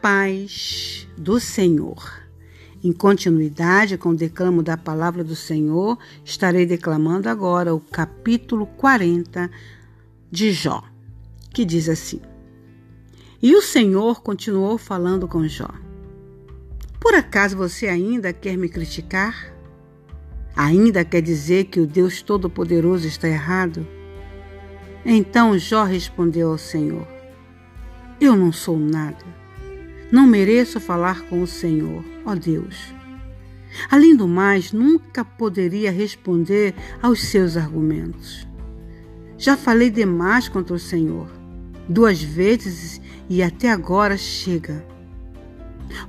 paz do Senhor. Em continuidade com o declamo da palavra do Senhor, estarei declamando agora o capítulo 40 de Jó, que diz assim: E o Senhor continuou falando com Jó: Por acaso você ainda quer me criticar? Ainda quer dizer que o Deus Todo-Poderoso está errado? Então Jó respondeu ao Senhor: Eu não sou nada não mereço falar com o Senhor, ó Deus. Além do mais, nunca poderia responder aos seus argumentos. Já falei demais contra o Senhor, duas vezes e até agora chega.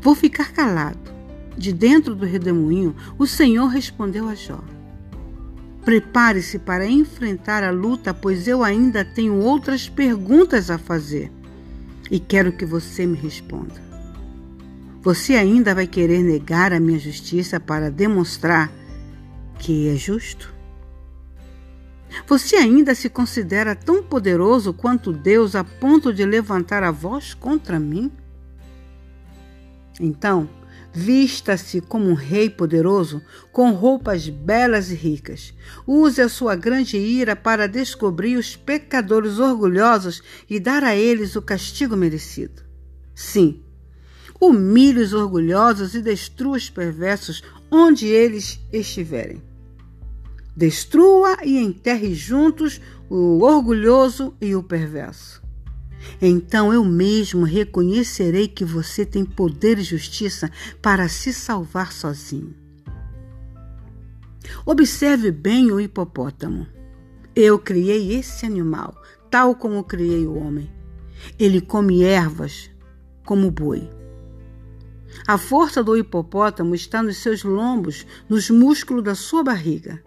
Vou ficar calado. De dentro do redemoinho, o Senhor respondeu a Jó: Prepare-se para enfrentar a luta, pois eu ainda tenho outras perguntas a fazer e quero que você me responda. Você ainda vai querer negar a minha justiça para demonstrar que é justo? Você ainda se considera tão poderoso quanto Deus a ponto de levantar a voz contra mim? Então, vista-se como um rei poderoso, com roupas belas e ricas. Use a sua grande ira para descobrir os pecadores orgulhosos e dar a eles o castigo merecido. Sim, humilhe os orgulhosos e destrua os perversos onde eles estiverem. Destrua e enterre juntos o orgulhoso e o perverso. Então eu mesmo reconhecerei que você tem poder e justiça para se salvar sozinho. Observe bem o hipopótamo. Eu criei esse animal, tal como criei o homem. Ele come ervas como o boi. A força do hipopótamo está nos seus lombos, nos músculos da sua barriga.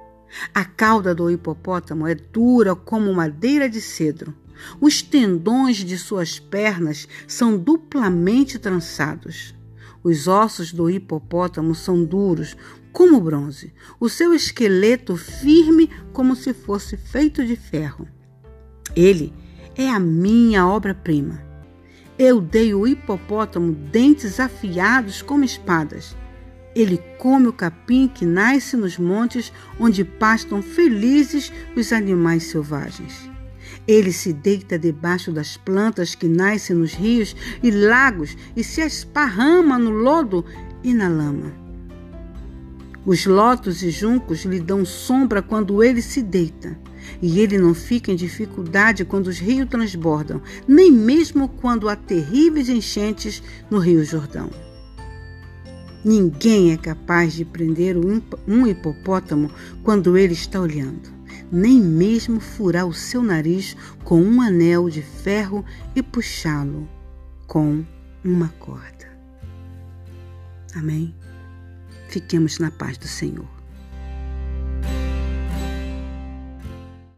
A cauda do hipopótamo é dura como madeira de cedro. Os tendões de suas pernas são duplamente trançados. Os ossos do hipopótamo são duros como bronze, o seu esqueleto firme como se fosse feito de ferro. Ele é a minha obra-prima. Eu dei ao hipopótamo dentes afiados como espadas. Ele come o capim que nasce nos montes onde pastam felizes os animais selvagens. Ele se deita debaixo das plantas que nascem nos rios e lagos e se esparrama no lodo e na lama. Os lotos e juncos lhe dão sombra quando ele se deita. E ele não fica em dificuldade quando os rios transbordam, nem mesmo quando há terríveis enchentes no Rio Jordão. Ninguém é capaz de prender um hipopótamo quando ele está olhando, nem mesmo furar o seu nariz com um anel de ferro e puxá-lo com uma corda. Amém? Fiquemos na paz do Senhor.